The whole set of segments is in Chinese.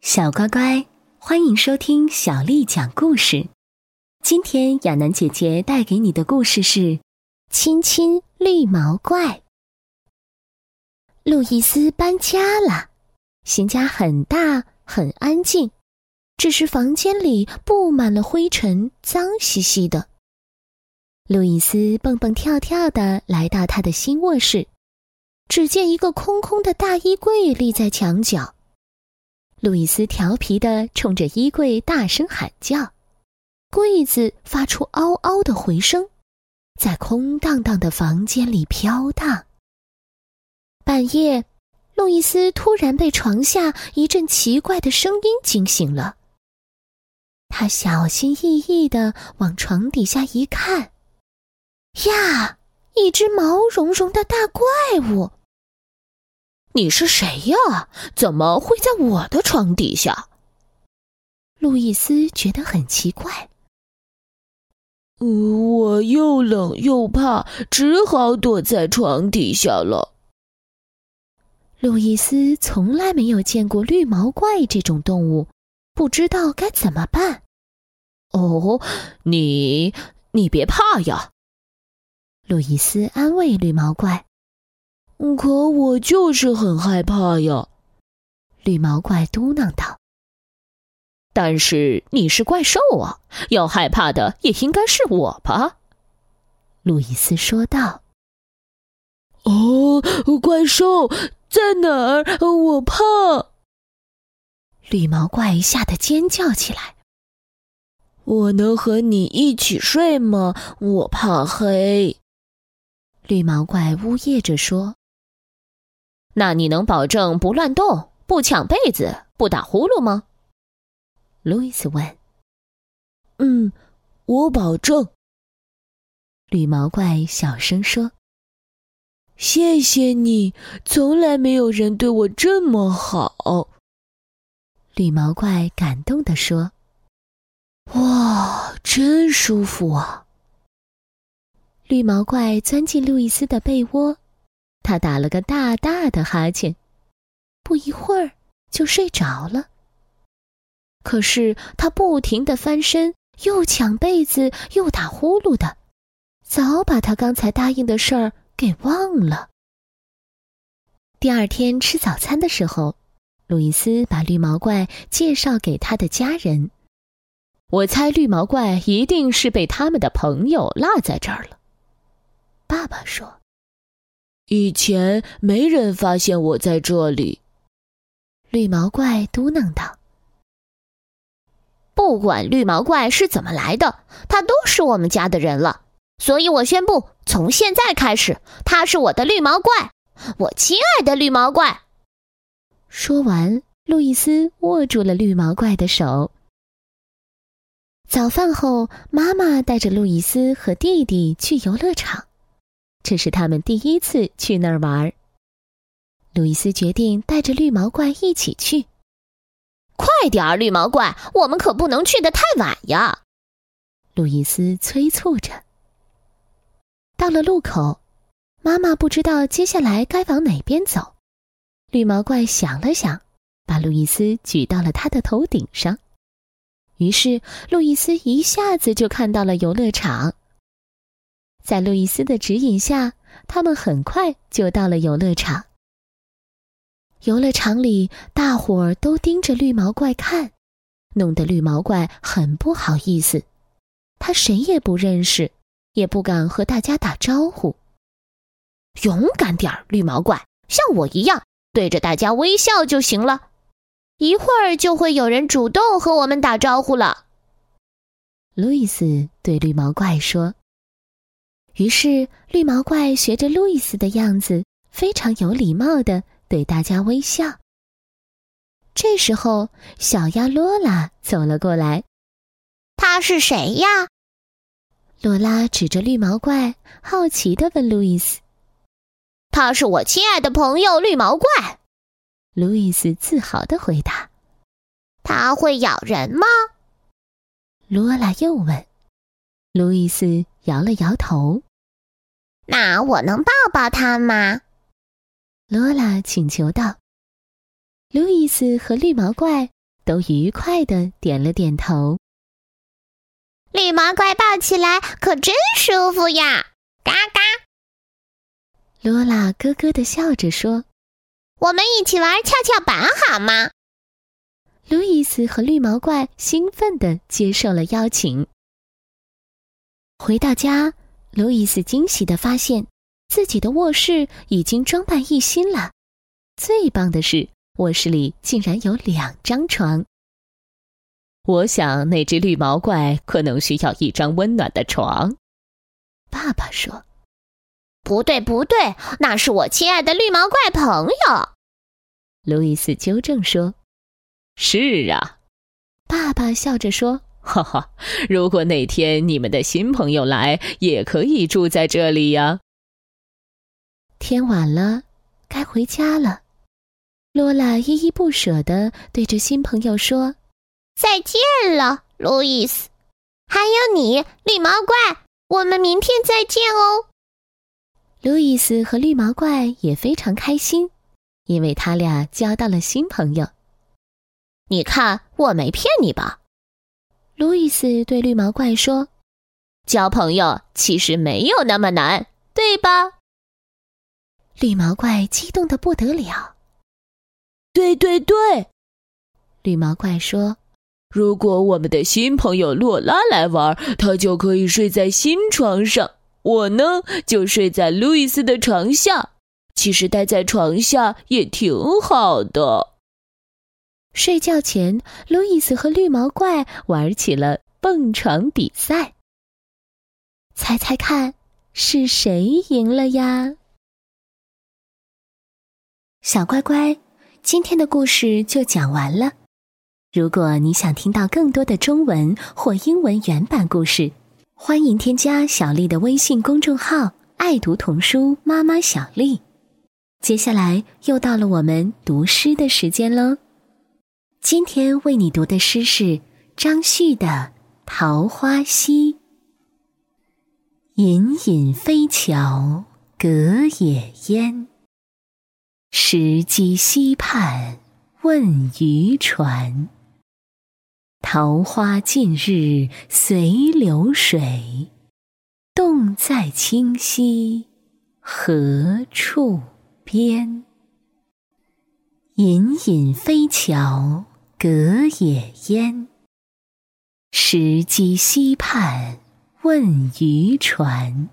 小乖乖，欢迎收听小丽讲故事。今天亚楠姐姐带给你的故事是《亲亲绿毛怪》。路易斯搬家了，新家很大很安静，只是房间里布满了灰尘，脏兮兮的。路易斯蹦蹦跳跳的来到他的新卧室，只见一个空空的大衣柜立在墙角。路易斯调皮的冲着衣柜大声喊叫，柜子发出嗷嗷的回声，在空荡荡的房间里飘荡。半夜，路易斯突然被床下一阵奇怪的声音惊醒了。他小心翼翼的往床底下一看，呀，一只毛茸茸的大怪物！你是谁呀？怎么会在我的床底下？路易斯觉得很奇怪。我又冷又怕，只好躲在床底下了。路易斯从来没有见过绿毛怪这种动物，不知道该怎么办。哦，你你别怕呀，路易斯安慰绿毛怪。可我就是很害怕呀，绿毛怪嘟囔道。但是你是怪兽啊，要害怕的也应该是我吧？路易斯说道。哦，怪兽在哪儿？我怕！绿毛怪吓得尖叫起来。我能和你一起睡吗？我怕黑。绿毛怪呜咽着说。那你能保证不乱动、不抢被子、不打呼噜吗？路易斯问。嗯，我保证。绿毛怪小声说：“谢谢你，从来没有人对我这么好。”绿毛怪感动地说：“哇，真舒服啊！”绿毛怪钻进路易斯的被窝。他打了个大大的哈欠，不一会儿就睡着了。可是他不停的翻身，又抢被子，又打呼噜的，早把他刚才答应的事儿给忘了。第二天吃早餐的时候，路易斯把绿毛怪介绍给他的家人。我猜绿毛怪一定是被他们的朋友落在这儿了。爸爸说。以前没人发现我在这里，绿毛怪嘟囔道：“不管绿毛怪是怎么来的，他都是我们家的人了。所以我宣布，从现在开始，他是我的绿毛怪，我亲爱的绿毛怪。”说完，路易斯握住了绿毛怪的手。早饭后，妈妈带着路易斯和弟弟去游乐场。这是他们第一次去那儿玩。路易斯决定带着绿毛怪一起去。快点儿，绿毛怪，我们可不能去的太晚呀！路易斯催促着。到了路口，妈妈不知道接下来该往哪边走。绿毛怪想了想，把路易斯举到了他的头顶上。于是，路易斯一下子就看到了游乐场。在路易斯的指引下，他们很快就到了游乐场。游乐场里，大伙儿都盯着绿毛怪看，弄得绿毛怪很不好意思。他谁也不认识，也不敢和大家打招呼。勇敢点儿，绿毛怪，像我一样，对着大家微笑就行了。一会儿就会有人主动和我们打招呼了。路易斯对绿毛怪说。于是，绿毛怪学着路易斯的样子，非常有礼貌的对大家微笑。这时候，小鸭罗拉走了过来。他是谁呀？罗拉指着绿毛怪，好奇的问路易斯：“他是我亲爱的朋友绿毛怪。”路易斯自豪的回答：“他会咬人吗？”罗拉又问。路易斯摇了摇头。那我能抱抱它吗？罗拉请求道。路易斯和绿毛怪都愉快的点了点头。绿毛怪抱起来可真舒服呀！嘎嘎。罗拉咯咯的笑着说：“我们一起玩跷跷板好吗？”路易斯和绿毛怪兴奋的接受了邀请。回到家，路易斯惊喜地发现自己的卧室已经装扮一新了。最棒的是，卧室里竟然有两张床。我想那只绿毛怪可能需要一张温暖的床。爸爸说：“不对，不对，那是我亲爱的绿毛怪朋友。”路易斯纠正说：“是啊。”爸爸笑着说：“哈哈，如果哪天你们的新朋友来，也可以住在这里呀。”天晚了，该回家了。罗拉依依不舍的对着新朋友说。再见了，路易斯，还有你，绿毛怪，我们明天再见哦。路易斯和绿毛怪也非常开心，因为他俩交到了新朋友。你看，我没骗你吧？路易斯对绿毛怪说：“交朋友其实没有那么难，对吧？”绿毛怪激动的不得了。对对对，绿毛怪说。如果我们的新朋友洛拉来玩，他就可以睡在新床上，我呢就睡在路易斯的床下。其实待在床下也挺好的。睡觉前，路易斯和绿毛怪玩起了蹦床比赛。猜猜看，是谁赢了呀？小乖乖，今天的故事就讲完了。如果你想听到更多的中文或英文原版故事，欢迎添加小丽的微信公众号“爱读童书妈妈小丽”。接下来又到了我们读诗的时间喽。今天为你读的诗是张旭的《桃花溪》。隐隐飞桥隔野烟，石矶溪畔问渔船。桃花尽日随流水，洞在清溪何处边？隐隐飞桥隔野烟，石矶溪畔问渔船。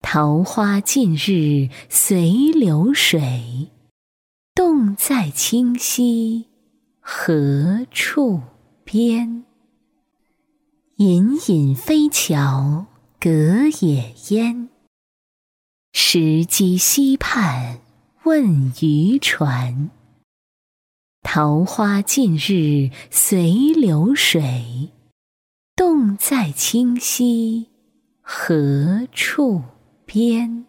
桃花尽日随流水，洞在清溪。何处边？隐隐飞桥隔野烟。石矶溪畔问渔船。桃花尽日随流水，洞在清溪何处边？